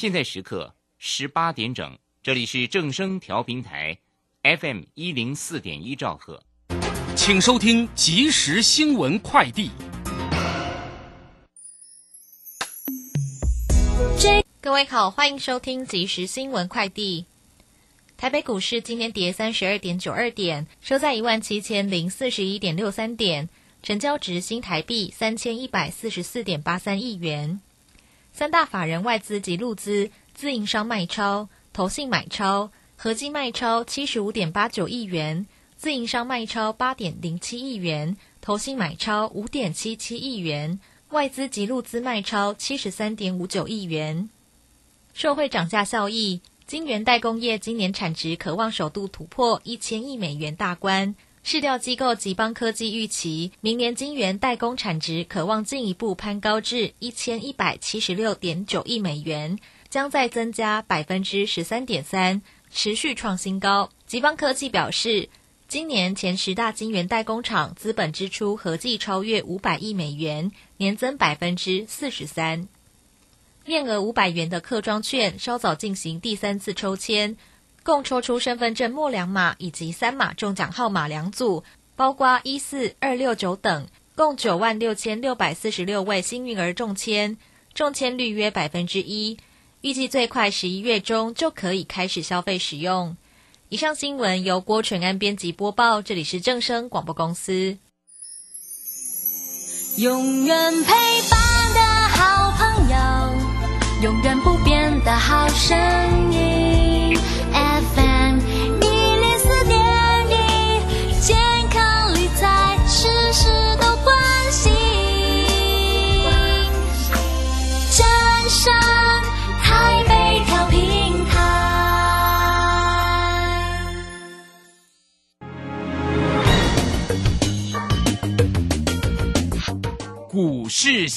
现在时刻十八点整，这里是正声调频台，FM 一零四点一兆赫，请收听即时新闻快递。各位好，欢迎收听即时新闻快递。台北股市今天跌三十二点九二点，收在一万七千零四十一点六三点，成交值新台币三千一百四十四点八三亿元。三大法人外资及陆资自营商卖超，投信买超，合计卖超七十五点八九亿元，自营商卖超八点零七亿元，投信买超五点七七亿元，外资及陆资卖超七十三点五九亿元。社会涨价效益，晶圆代工业今年产值可望首度突破一千亿美元大关。市调机构吉邦科技预期，明年晶圆代工产值可望进一步攀高至一千一百七十六点九亿美元，将再增加百分之十三点三，持续创新高。吉邦科技表示，今年前十大晶圆代工厂资本支出合计超越五百亿美元，年增百分之四十三。面额五百元的客庄券稍早进行第三次抽签。共抽出身份证末两码以及三码中奖号码两组，包括一四二六九等，共九万六千六百四十六位幸运儿中签，中签率约百分之一，预计最快十一月中就可以开始消费使用。以上新闻由郭纯安编辑播报，这里是正声广播公司。永远陪伴的好朋友，永远不变的好声音。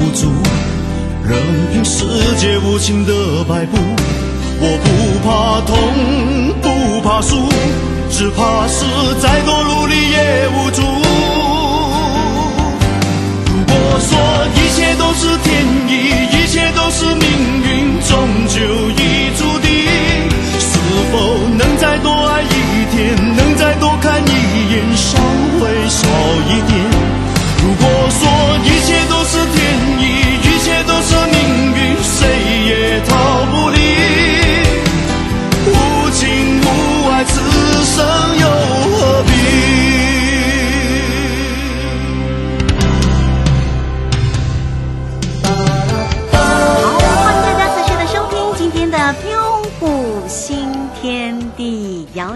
不住，任凭世界无情的摆布。我不怕痛，不怕输，只怕是再多努力也无助。如果说一切都是天意，一切都是命运，终究已注定，是否能再多爱一天，能再多看一眼，伤会少一点？如果说一切都是天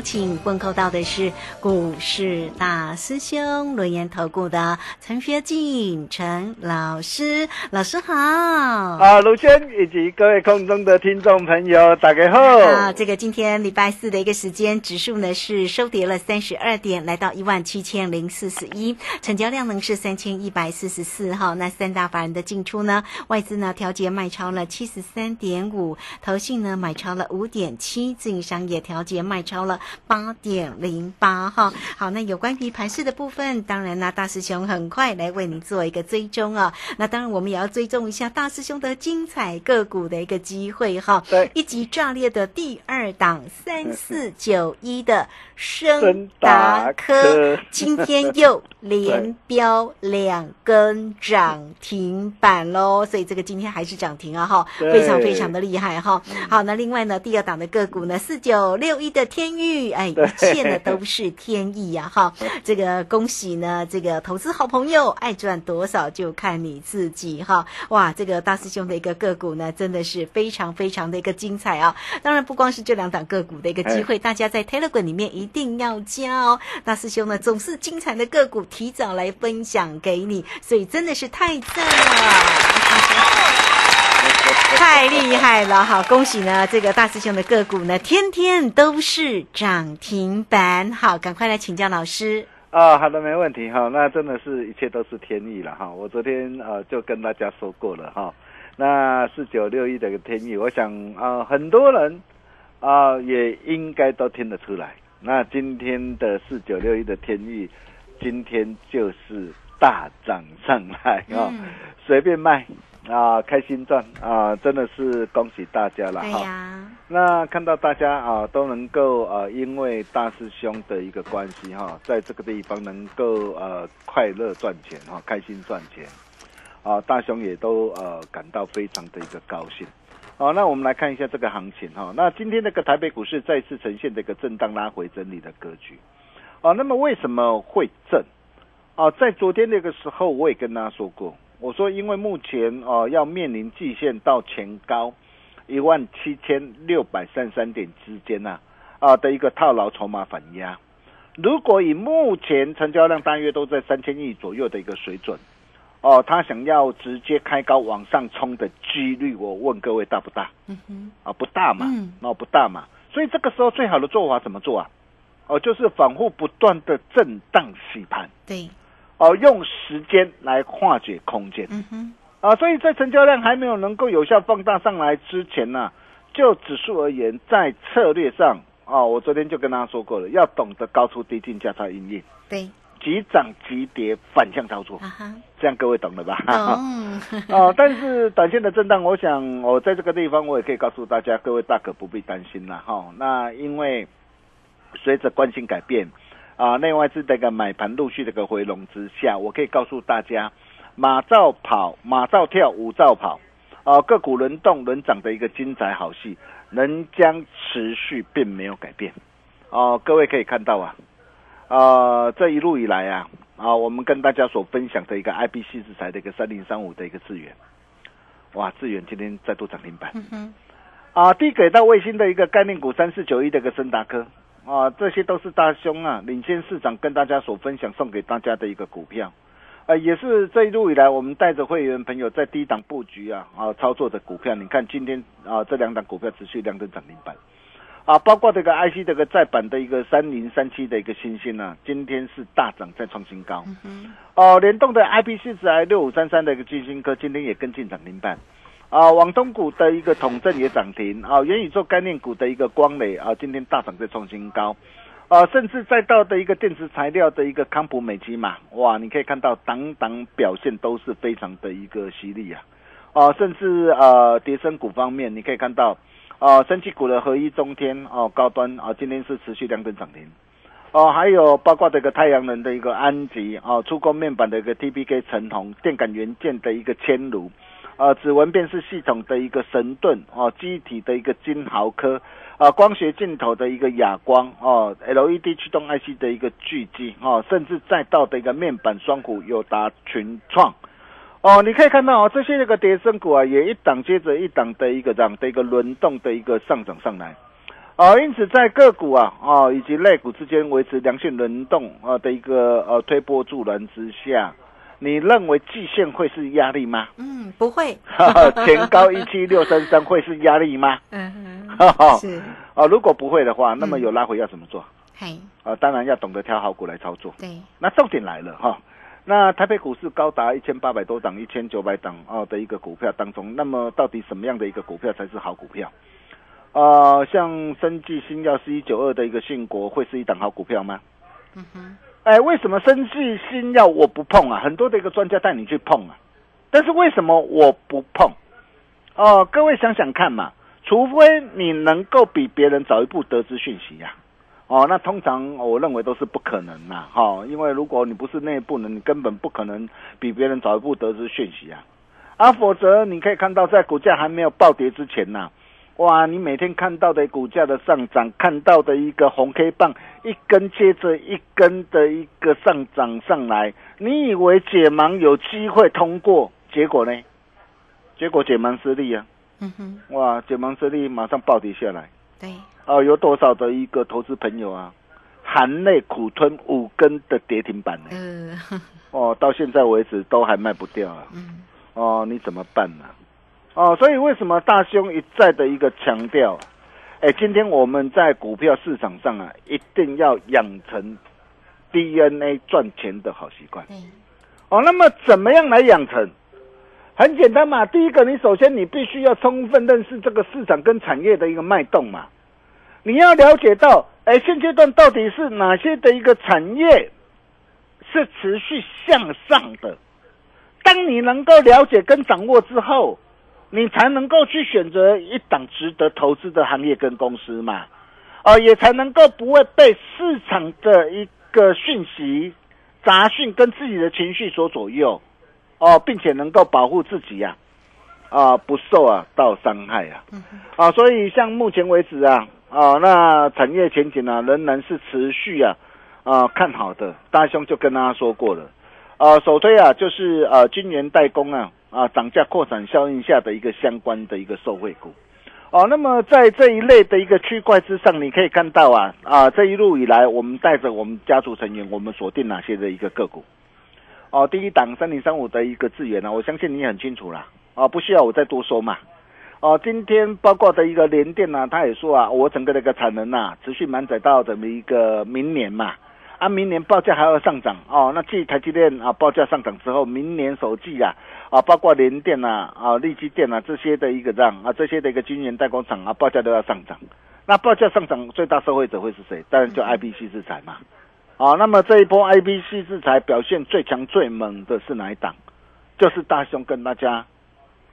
请问候到的是股市大师兄轮研投顾的陈学进陈老师，老师好。啊，卢轩以及各位空中的听众朋友，大家好。啊，这个今天礼拜四的一个时间，指数呢是收跌了三十二点，来到一万七千零四十一，成交量呢是三千一百四十四哈。那三大法人的进出呢，外资呢调节卖超了七十三点五，投信呢买超了五点七，自营商也调节卖超了八点零八哈。好，那有关于盘势的部分，当然啦，大师兄很快来为您做一个追踪啊。那当然，我们也要追踪一下大师兄的精彩个股的一个机会哈。对，一级炸裂的第二档三四九一的升达科，今天又连标两根涨停板喽，所以这个今天还是涨停啊哈，非常非常的厉害哈。好，那另外呢，第二档的个股呢，四九六一的天域，哎，一切呢都是天意呀哈。这个恭喜呢，这个投资好朋友，爱赚多少就看你自己哈。哇，这个大师兄的一个个股呢，真的是非常非常的一个精彩啊。当然不光是这两档个股的一个机会，大家在 Telegram 里面一定要加哦。大师兄呢总是精彩的个股提早来分享给你，所以真的是太赞了。太厉害了！好，恭喜呢，这个大师兄的个股呢，天天都是涨停板。好，赶快来请教老师。啊，好的，没问题哈。那真的是一切都是天意了哈。我昨天呃就跟大家说过了哈。那四九六一的个天意，我想啊，很多人啊也应该都听得出来。那今天的四九六一的天意，今天就是大涨上来啊，随便卖。啊，开心赚啊，真的是恭喜大家了哈。那看到大家啊都能够呃，因为大师兄的一个关系哈，在这个地方能够呃快乐赚钱哈，开心赚钱啊，大兄也都呃感到非常的一个高兴。好，那我们来看一下这个行情哈。那今天那个台北股市再次呈现这个震荡拉回整理的格局。啊，那么为什么会震？啊，在昨天那个时候我也跟大家说过。我说，因为目前哦要面临季线到前高一万七千六百三十三点之间呐啊的一个套牢筹码反压，如果以目前成交量大约都在三千亿左右的一个水准，哦，他想要直接开高往上冲的几率，我问各位大不大？嗯哼，啊不大嘛，那不大嘛，所以这个时候最好的做法怎么做啊？哦，就是反复不断的震荡洗盘。对。哦，用时间来化解空间，嗯哼，啊，所以在成交量还没有能够有效放大上来之前呢，就指数而言，在策略上，哦，我昨天就跟大家说过了，要懂得高出低进，价差应应，对，急涨急跌反向操作，这样各位懂了吧？懂。哦，但是短线的震荡，我想我在这个地方，我也可以告诉大家，各位大可不必担心了哈。那因为随着惯性改变。啊，内外资的一个买盘陆续的一个回笼之下，我可以告诉大家，马照跑，马照跳，舞照跑，啊，个股轮动轮涨的一个精彩好戏，仍将持续，并没有改变。哦，各位可以看到啊，啊，这一路以来啊，啊，我们跟大家所分享的一个 I B C 制裁的一个三零三五的一个资源，哇，资源今天再度涨停板。嗯啊，低给到卫星的一个概念股三四九一的一个森达科。啊，这些都是大兄啊，领先市场跟大家所分享送给大家的一个股票，啊，也是这一路以来我们带着会员朋友在低档布局啊啊操作的股票。你看今天啊这两档股票持续亮灯涨停板，啊，包括这个 IC 这个再版的一个三零三七的一个新星啊，今天是大涨再创新高。哦，联动的 IP 四十六五三三的一个金星科今天也跟进涨停板。啊，网通股的一个统证也涨停啊，元宇宙概念股的一个光磊啊，今天大涨再创新高，啊，甚至再到的一个电子材料的一个康普美基嘛，哇，你可以看到档档表现都是非常的一个犀利啊，啊，甚至呃，叠升股方面，你可以看到啊，升气股的合一中天哦，高端啊，今天是持续两根涨停，哦，还有包括这个太阳能的一个安吉啊，触控面板的一个 TPK 陈红，电感元件的一个千如。呃，指纹辨识系统的一个神盾哦，机体的一个金豪科，啊，光学镜头的一个哑光哦，LED 驱动 IC 的一个巨基哦，甚至再到的一个面板双股友达群创，哦，你可以看到哦，这些那个跌升股啊，也一档接着一档的一个这样的一个轮动的一个上涨上来，哦，因此在个股啊，哦以及类股之间维持良性轮动啊的一个呃推波助澜之下，你认为季线会是压力吗？嗯，不会，前高一七六三三会是压力吗？嗯哈哈哼，是，哦，如果不会的话，那么有拉回要怎么做？嘿，啊，当然要懂得挑好股来操作。对，那重点来了哈，那台北股市高达一千八百多档、一千九百档哦的一个股票当中，那么到底什么样的一个股票才是好股票？呃，像生技新药是一九二的一个信国会是一档好股票吗？嗯哼，哎，为什么生技新药我不碰啊？很多的一个专家带你去碰啊，但是为什么我不碰？哦、各位想想看嘛，除非你能够比别人早一步得知讯息呀、哦，那通常我认为都是不可能啦，哈、因为如果你不是内部人，你根本不可能比别人早一步得知讯息啊，啊，否则你可以看到，在股价还没有暴跌之前呐、哇，你每天看到的股价的上涨，看到的一个红 K 棒一根接着一根的一个上涨上来，你以为解盲有机会通过，结果呢？结果解盲失利啊！嗯哼，哇，解盲失利马上暴跌下来。对，哦，有多少的一个投资朋友啊，含泪苦吞五根的跌停板呢？呃，哦，到现在为止都还卖不掉啊！嗯，哦，你怎么办呢、哦，所以为什么大兄一再的一个强调，哎，今天我们在股票市场上啊，一定要养成 DNA 赚钱的好习惯。对，哦，那么怎么样来养成？很简单嘛，第一个，你首先你必须要充分认识这个市场跟产业的一个脉动嘛，你要了解到，哎，现阶段到底是哪些的一个产业是持续向上的。当你能够了解跟掌握之后，你才能够去选择一档值得投资的行业跟公司嘛，哦，也才能够不会被市场的一个讯息、杂讯跟自己的情绪所左右，哦，并且能够保护自己呀、啊，不受啊到伤害啊，啊，所以像目前为止啊，啊，那产业前景啊仍然是持续啊啊看好的，大兄就跟大家说过了。呃，首推啊，就是呃，晶圆代工啊，啊，涨价扩产效应下的一个相关的一个受惠股。哦，那么在这一类的一个区块之上，你可以看到啊，啊，这一路以来，我们带着我们家族成员，我们锁定哪些的一个个股？哦，第一档三零三五的一个资源呢，我相信你很清楚啦，哦，不需要我再多说嘛。哦，今天包括的一个联电呢，他也说啊，我整个的一个产能呐、持续满载到怎么一个明年嘛。啊，明年报价还要上涨哦。那继台积电啊报价上涨之后，明年首季啊啊，包括联电啊啊、力积电啊这些的一个让啊这些的一个晶圆代工厂啊报价都要上涨。那报价上涨最大受惠者会是谁？当然就 IBC 制裁嘛。啊，那么这一波 IBC 制裁表现最强最猛的是哪一档？就是大雄跟大家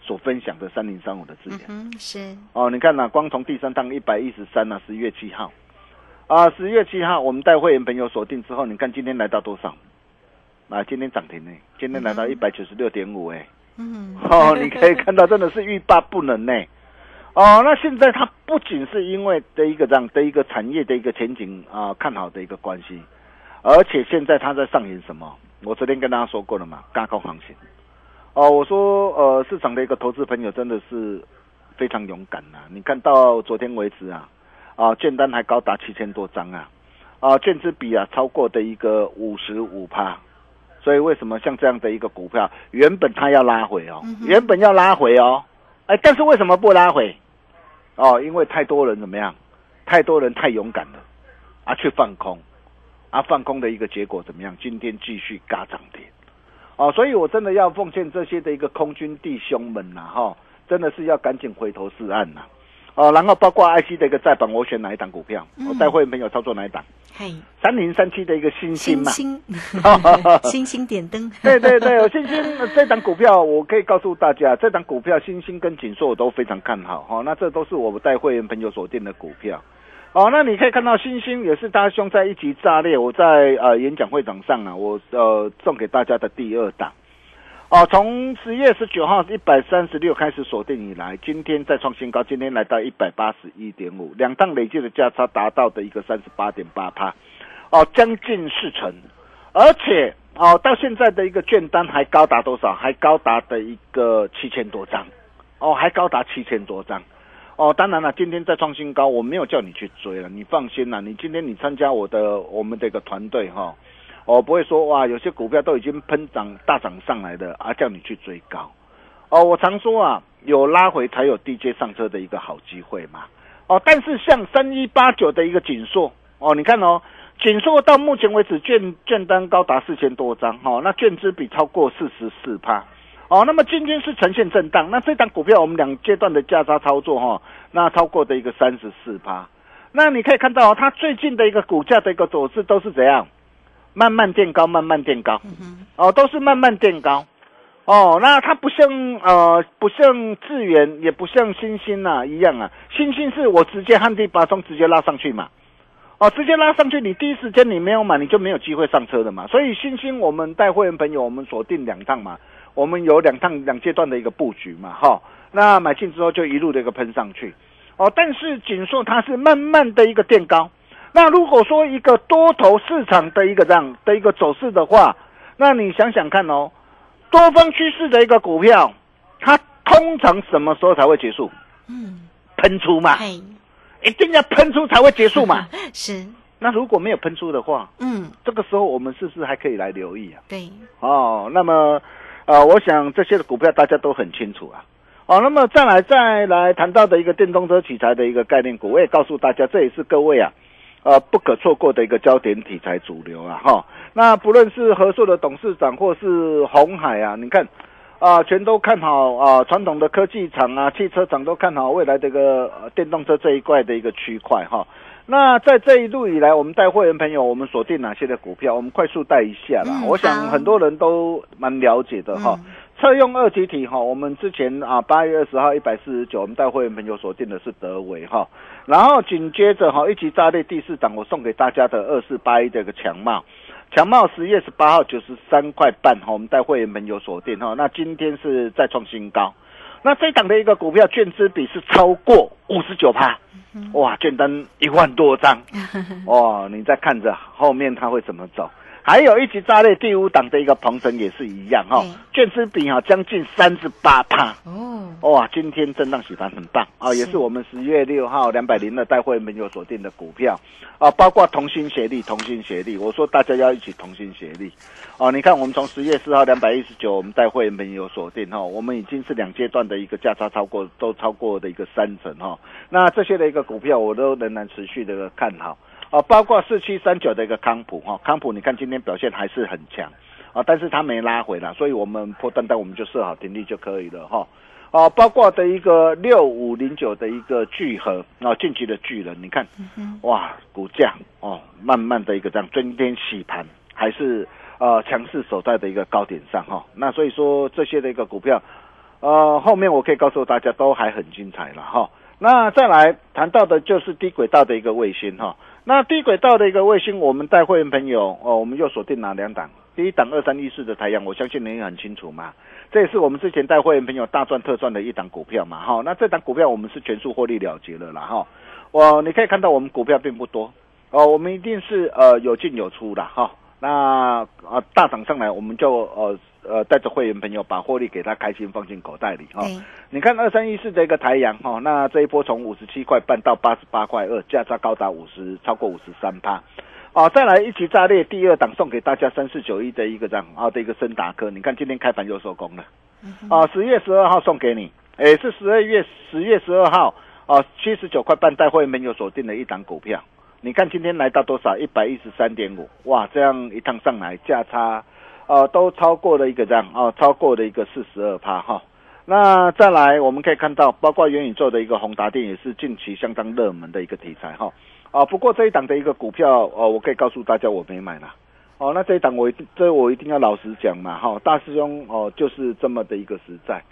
所分享的三零三五的资源。嗯哼，是，哦，你看呐、光从第三档一百一十三呐，十一月七号，啊，十月七号我们带会员朋友锁定之后，你看今天来到多少？啊，今天涨停呢，今天来到一百九十六点五，哎，嗯，哦，你可以看到真的是欲罢不能呢。哦，那现在它不仅是因为的一个这样的一个产业的一个前景啊、看好的一个关系，而且现在它在上演什么？我昨天跟大家说过了嘛，高空行情。哦，我说呃，市场的一个投资朋友真的是非常勇敢呐、你看到昨天为止啊，啊，券单还高达七千多张啊，啊，券资比啊超过的一个五十五趴。所以为什么像这样的一个股票，原本它要拉回哦，原本要拉回哦，哎，但是为什么不拉回？哦，因为太多人怎么样？太多人太勇敢了，啊，去放空，啊，放空的一个结果怎么样？今天继续嘎涨跌，哦，所以我真的要奉劝这些的一个空军弟兄们呐、哈、真的是要赶紧回头是岸呐、哦，然后包括 IC 的一个再版，我选哪一档股票？我带会员朋友操作哪一档？嘿，三零三七的一个星星嘛，星，星星点灯，对对对，有星星。这档股票我可以告诉大家，这档股票星星跟锦硕我都非常看好哈、哦。那这都是我们带会员朋友锁定的股票。哦，那你可以看到星星也是大兄在一级炸裂，我在呃演讲会场上啊，我呃送给大家的第二档。哦，从十月十九号一百三十六开始锁定以来，今天再创新高，今天来到一百八十一点五，两档累计的价差达到的一个三十八点八趴，哦，将近四成，而且哦，到现在的一个券单还高达多少？还高达的一个七千多张，哦，还高达七千多张，哦，当然了，今天再创新高，我没有叫你去追了，你放心啦，你今天你参加我的我们的一个团队哈，我不会说哇，有些股票都已经喷涨大涨上来的啊，叫你去追高。哦，我常说啊，有拉回才有低阶上车的一个好机会嘛。哦，但是像三一八九的一个紧缩，哦，你看哦，紧缩到目前为止券券单高达四千多张，哦，那券资比超过四十四趴。哦，那么今天是呈现震荡，那这档股票我们两阶段的价差操作哈，那超过的一个三十四趴，那你可以看到它最近的一个股价的一个走势都是怎样，慢慢垫高，慢慢垫高，哦，都是慢慢垫高，哦，那它不像呃不像智源，也不像星星呐一样啊，星星是我直接旱地拔葱直接拉上去嘛，哦，直接拉上去，你第一时间你没有买，你就没有机会上车的嘛，所以星星我们带会员朋友，我们锁定两趟嘛。我们有两趟两阶段的一个布局嘛，哈，那买进之后就一路的一个喷上去，哦，但是锦硕它是慢慢的一个垫高，那如果说一个多头市场的一个这样的一个走势的话，那你想想看哦，多方趋势的一个股票，它通常什么时候才会结束？嗯，喷出嘛，一定要喷出才会结束嘛，是。那如果没有喷出的话，嗯，这个时候我们是不是还可以来留意啊？对，哦，那么。啊，我想这些的股票大家都很清楚啊。哦，那么再来再来谈到的一个电动车题材的一个概念股，我也告诉大家，这也是各位啊，呃，不可错过的一个焦点题材主流啊。哈，那不论是和硕的董事长或是红海啊，你看啊，全都看好啊，传统的科技厂啊、汽车厂都看好未来这个电动车这一块的一个区块哈。那在这一路以来，我们带会员朋友，我们锁定哪些的股票？我们快速带一下啦。我想很多人都蛮了解的哈。车用二级体哈，我们之前啊八月二十号一百四十九，我们带会员朋友锁定的是德维哈。然后紧接着哈，一起炸裂第四档，我送给大家的二四八一这个强帽，强帽十月十八号九十三块半哈，我们带会员朋友锁定哈。那今天是再创新高。那这档的一个股票券资比是超过五十九趴，哇，券单一万多张，哇，你再看着后面它会怎么走？还有一级炸裂第五档的一个鹏程也是一样哈，券资比哈将近三十八趴。哦，哇，今天震荡洗盘很棒。啊，也是我们十月六号两百零的带会没有锁定的股票。啊，包括同心协力，同心协力，我说大家要一起同心协力。哦，你看我们从十月四号两百一十九，我们带会没有锁定哈，我们已经是两阶段的一个价差超过都超过的一个三成哈，那这些的一个股票我都仍然持续的看好。哦，包括四七三九的一个康普哈，康普你看今天表现还是很强啊，但是它没拉回来，所以我们破单单我们就设好停利就可以了哈。哦，包括的一个六五零九的一个聚合啊，晋级的巨人，你看，哇，股价哦，慢慢的一个这样今天洗盘，还是呃强势守在的一个高点上哈。那所以说这些的一个股票，呃，后面我可以告诉大家都还很精彩了哈。那再来谈到的就是低轨道的一个卫星哈。那低轨道的一个卫星，我们带会员朋友哦，我们又锁定哪两档？第一档二三一四的太阳，我相信您也很清楚嘛。这也是我们之前带会员朋友大赚特赚的一档股票嘛。哈，那这档股票我们是全数获利了结了啦。哈，我你可以看到我们股票并不多哦，我们一定是呃有进有出的哈。那啊大涨上来，我们就呃。呃，带着会员朋友把获利给他开心放进口袋里哈。你看二三一四这个台阳哈，那这一波从五十七块半到八十八块二，价差高达五十，超过五十三趴。哦，再来一起炸裂第二档送给大家三四九一的一个这样啊的一个森达科，你看今天开盘又收工了。啊，十月十二号送给你，哎，是十二月十月十二号啊，七十九块半带会员朋友锁定的一档股票。你看今天来到多少？一百一十三点五，哇，这样一趟上来价差。呃，都超过了一个这样啊，超过了一个四十二趴哈。那再来，我们可以看到，包括元宇宙的一个宏达电也是近期相当热门的一个题材哈。啊，不过这一档的一个股票哦，我可以告诉大家我没买啦。哦，那这一档我一定，这我一定要老实讲嘛哈。大师兄哦，就是这么的一个实在，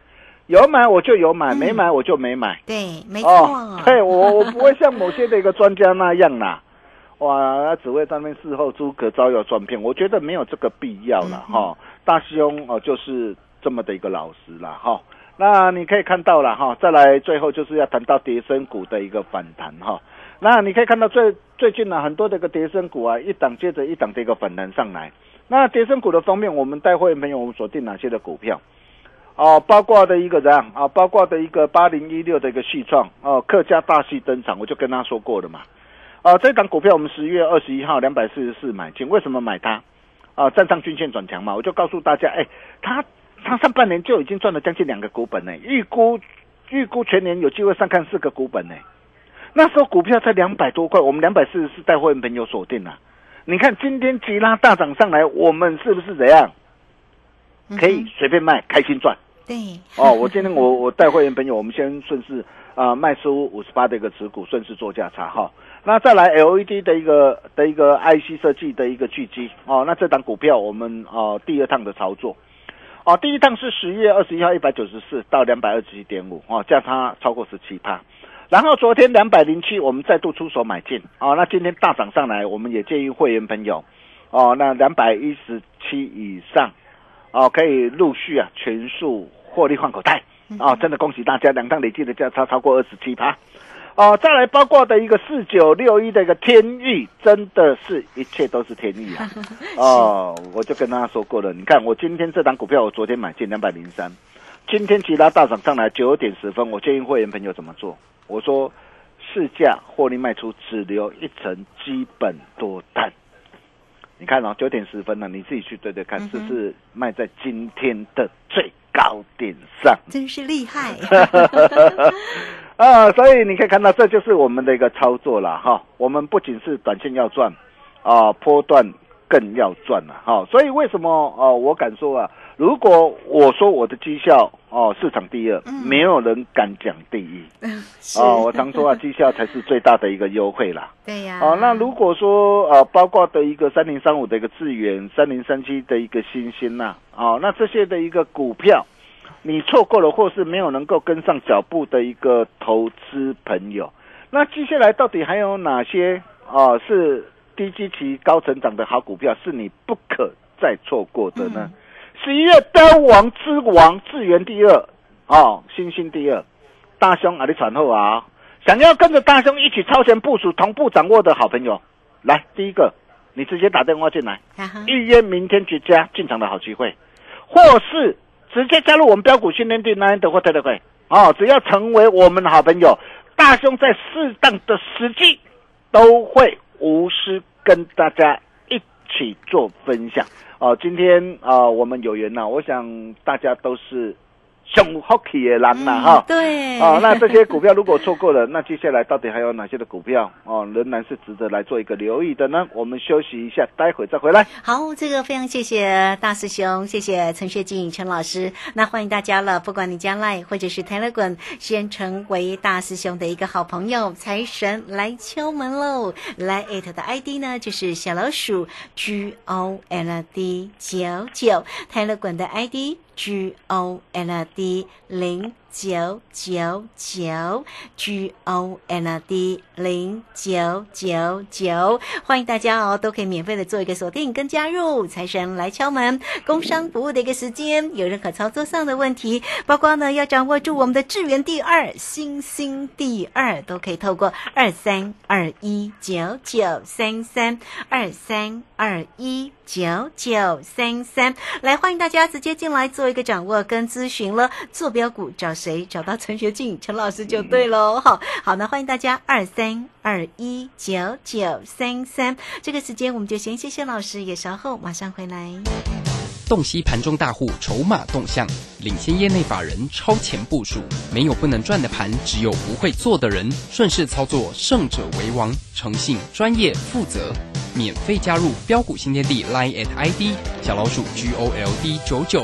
有买我就有买，没买我就没买。对，没错。对我我不会像某些的一个专家那样啦。哇，只会当面事后诸葛招摇撞骗，我觉得没有这个必要了哈。大兄哦，就是这么的一个老实了哈。那你可以看到了哈，再来最后就是要谈到叠升股的一个反弹哈。那你可以看到最最近呢，很多的一个叠升股啊，一档接着一档的一个反弹上来。那叠升股的方面，我们待会朋友我们锁定哪些的股票？哦，包括的一个怎样啊？包括的一个八零一六的一个细创哦，客家大戏登场，我就跟他说过了嘛。啊，这档股票我们十月二十一号两百四十四买进，为什么买它？啊，站上均线转强嘛，我就告诉大家，哎，它它上半年就已经赚了将近两个股本呢，预估预估全年有机会上看四个股本呢。那时候股票才两百多块，我们两百四十四带会员朋友锁定了。你看今天急拉大涨上来，我们是不是怎样？可以随便卖，开心赚。对，哦，我今天我我带会员朋友，我们先顺势啊卖出五十八的一个持股，顺势做价差哈。那再来 LED 的一个的一个 IC 设计的一个聚集哦，那这档股票我们哦第二趟的操作哦，第一趟是十月二十一号一百九十四到两百二十七点五哦，价差超过十七趴。然后昨天两百零七，我们再度出手买进哦，那今天大涨上来，我们也建议会员朋友哦，那两百一十七以上哦，可以陆续啊全数获利换口袋哦，真的恭喜大家，两趟累计的价差超过二十七趴。哦，再来包括的一个四九六一的一个天域，真的是一切都是天意啊！哦，我就跟大家说过了，你看我今天这档股票，我昨天买进两百零三，今天其他大涨上来九点十分，我建议会员朋友怎么做？我说市价获利卖出，只留一层基本多单。你看哦，九点十分了，你自己去对对看，是不是卖在今天的最高点上？真是厉害。啊，所以你可以看到，这就是我们的一个操作了哈。我们不仅是短线要赚，啊，波段更要赚了哈。所以为什么哦，我敢说啊，如果我说我的绩效哦市场第二，没有人敢讲第一。哦，我常说啊，绩效才是最大的一个优惠啦。对呀。哦，那如果说呃，包括的一个三零三五的一个智远，三零三七的一个新星呐，哦，那这些的一个股票。你错过了，或是没有能够跟上脚步的一个投资朋友，那接下来到底还有哪些啊是低基期高成长的好股票，是你不可再错过的呢？十一月标王之王，智源第二，哦，星星第二，大兄啊，你传后啊！想要跟着大兄一起超前部署、同步掌握的好朋友，来，第一个，你直接打电话进来，预约明天绝佳进场的好机会，或是。直接加入我们标股训练队，那的或特的会哦，只要成为我们的好朋友，大兄在适当的时机都会无私跟大家一起做分享哦。今天啊，我们有缘呐，我想大家都是。熊 hockey 的人呐哈，对，哦，那这些股票如果错过了，那接下来到底还有哪些的股票哦，仍然是值得来做一个留意的呢？我们休息一下，待会再回来。好，这个非常谢谢大师兄，谢谢陈学静陈老师。那欢迎大家了，不管你将来或者是 Telegram，先成为大师兄的一个好朋友，财神来敲门喽！来艾特的 ID 呢，就是小老鼠 G O L D 九九，Telegram 的 ID。G O L D 零九九九，G O L D 零九九九，欢迎大家哦，都可以免费的做一个锁定跟加入，财神来敲门，工商服务的一个时间，有任何操作上的问题，包括呢要掌握住我们的智源第二、星星第二，都可以透过二三二一九九三三二三二一九九三三来，欢迎大家直接进来做。一个掌握跟咨询了，坐标股找谁？找到陈学静陈老师就对喽。好，好，那欢迎大家二三二一九九三三。这个时间我们就先谢谢老师，也稍后马上回来。洞悉盘中大户筹码动向，领先业内法人超前部署，没有不能赚的盘，只有不会做的人。顺势操作，胜者为王。诚信、专业、负责，免费加入标股新天地 Line at ID 小老鼠 G O L D 九九。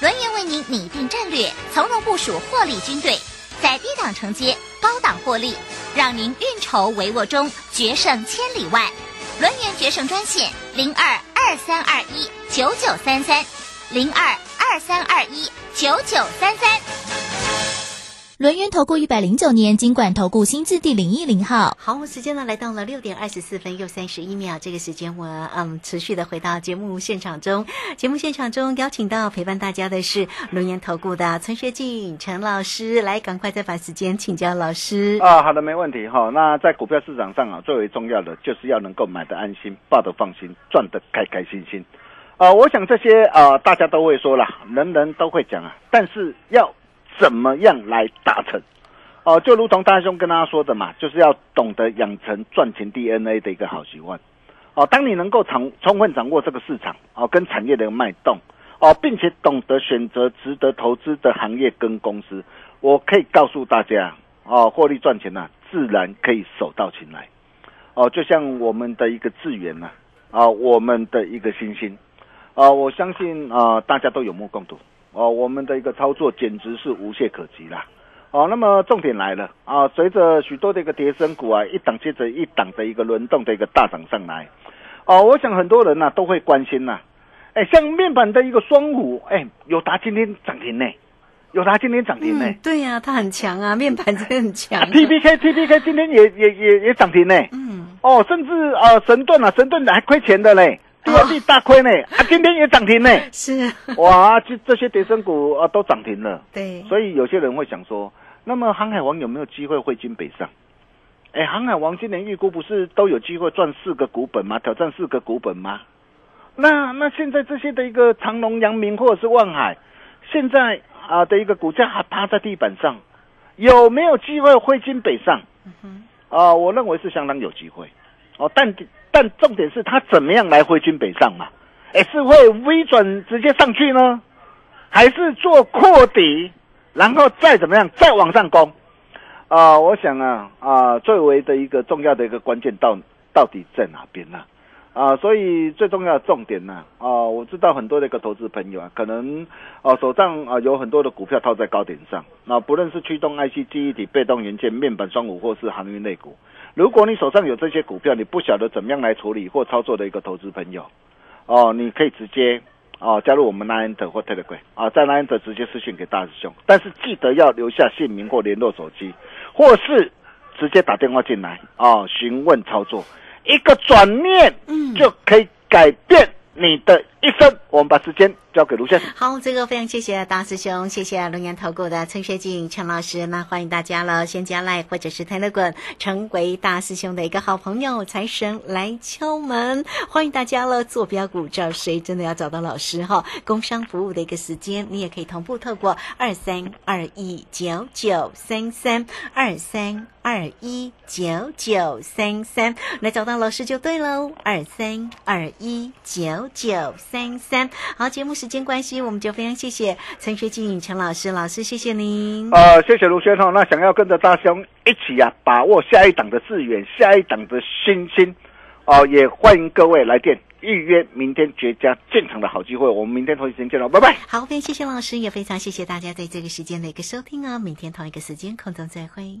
轮源为您拟定战略，从容部署获利军队，在低档承接，高档获利，让您运筹帷幄中决胜千里外。轮源决胜专线零二二三二一九九三三零二二三二一。九九三三。轮源投顾一百零九年金管投顾新字第零一零号。好，时间呢来到了六点二十四分又三十一秒，这个时间我嗯持续的回到节目现场中。节目现场中邀请到陪伴大家的是轮源投顾的陈学进陈老师，来赶快再把时间请教老师。啊，好的，没问题哈。那在股票市场上啊，最为重要的就是要能够买的安心，抱的放心，赚的开开心心。啊，我想这些啊，大家都会说了，人人都会讲啊，但是要。怎么样来达成？哦，就如同大兄跟大家说的嘛，就是要懂得养成赚钱 DNA 的一个好习惯。哦，当你能够掌充分掌握这个市场哦跟产业的脉动哦，并且懂得选择值得投资的行业跟公司，我可以告诉大家哦，获利赚钱呐，自然可以手到擒来。哦，就像我们的一个资源呐，啊，我们的一个星星，啊，我相信啊，大家都有目共睹。哦，我们的一个操作简直是无懈可击啦！哦，那么重点来了。啊，随着许多的一个跌升股啊，一档接着一档的一个轮动的一个大涨上来，哦，我想很多人呢都会关心呐，哎，像面板的一个双虎，哎，友达今天涨停呢，友达今天涨停呢，对呀，它很强啊，面板真的很强。T P K T P K 今天也也也也涨停呢，嗯，哦，甚至啊神盾啊神盾还亏钱的嘞。第二季大亏呢，啊，今天也涨停呢。是，哇，这这些跌升股啊都涨停了。对，所以有些人会想说，那么航海王有没有机会汇金北上？哎，航海王今年预估不是都有机会赚四个股本吗？挑战四个股本吗？那那现在这些的一个长隆、阳明或者是万海，现在啊的一个股价还趴在地板上，有没有机会汇金北上？啊，我认为是相当有机会。哦，但。但重点是他怎么样来回军北上嘛？哎，是会微转直接上去呢，还是做扩底，然后再怎么样再往上攻？啊，我想啊啊，最为的一个重要的一个关键到到底在哪边呢？啊，所以最重要的重点呢啊，我知道很多的一个投资朋友啊，可能啊手上啊有很多的股票套在高点上，那不论是驱动 IC、记忆体、被动元件、面板双五或是航运类股。如果你手上有这些股票，你不晓得怎么样来处理或操作的一个投资朋友，哦，你可以直接哦加入我们 Nine 或 Telegram 啊，在 Nine 直接私信给大师兄，但是记得要留下姓名或联络手机，或是直接打电话进来啊询问操作，一个转念嗯。就可以改变你的一分。我们把时间。交给卢先生。好，这个非常谢谢大师兄，谢谢龙岩投顾的陈学静陈老师。那欢迎大家了，先加来或者是泰勒滚，成为大师兄的一个好朋友。财神来敲门，欢迎大家了。坐标股找谁？真的要找到老师哈。工商服务的一个时间，你也可以同步透过二三二一九九三三二三二一九九三三来找到老师就对喽。二三二一九九三三。好，节目。时间关系，我们就非常谢谢陈学静陈老师，老师谢谢您。呃，谢谢卢先生。那想要跟着大兄一起啊，把握下一档的资源，下一档的新星，哦，也欢迎各位来电预约明天绝佳进场的好机会。我们明天同一时间见喽，拜拜。好，非常谢谢老师，也非常谢谢大家在这个时间的一个收听啊。明天同一个时间空中再会。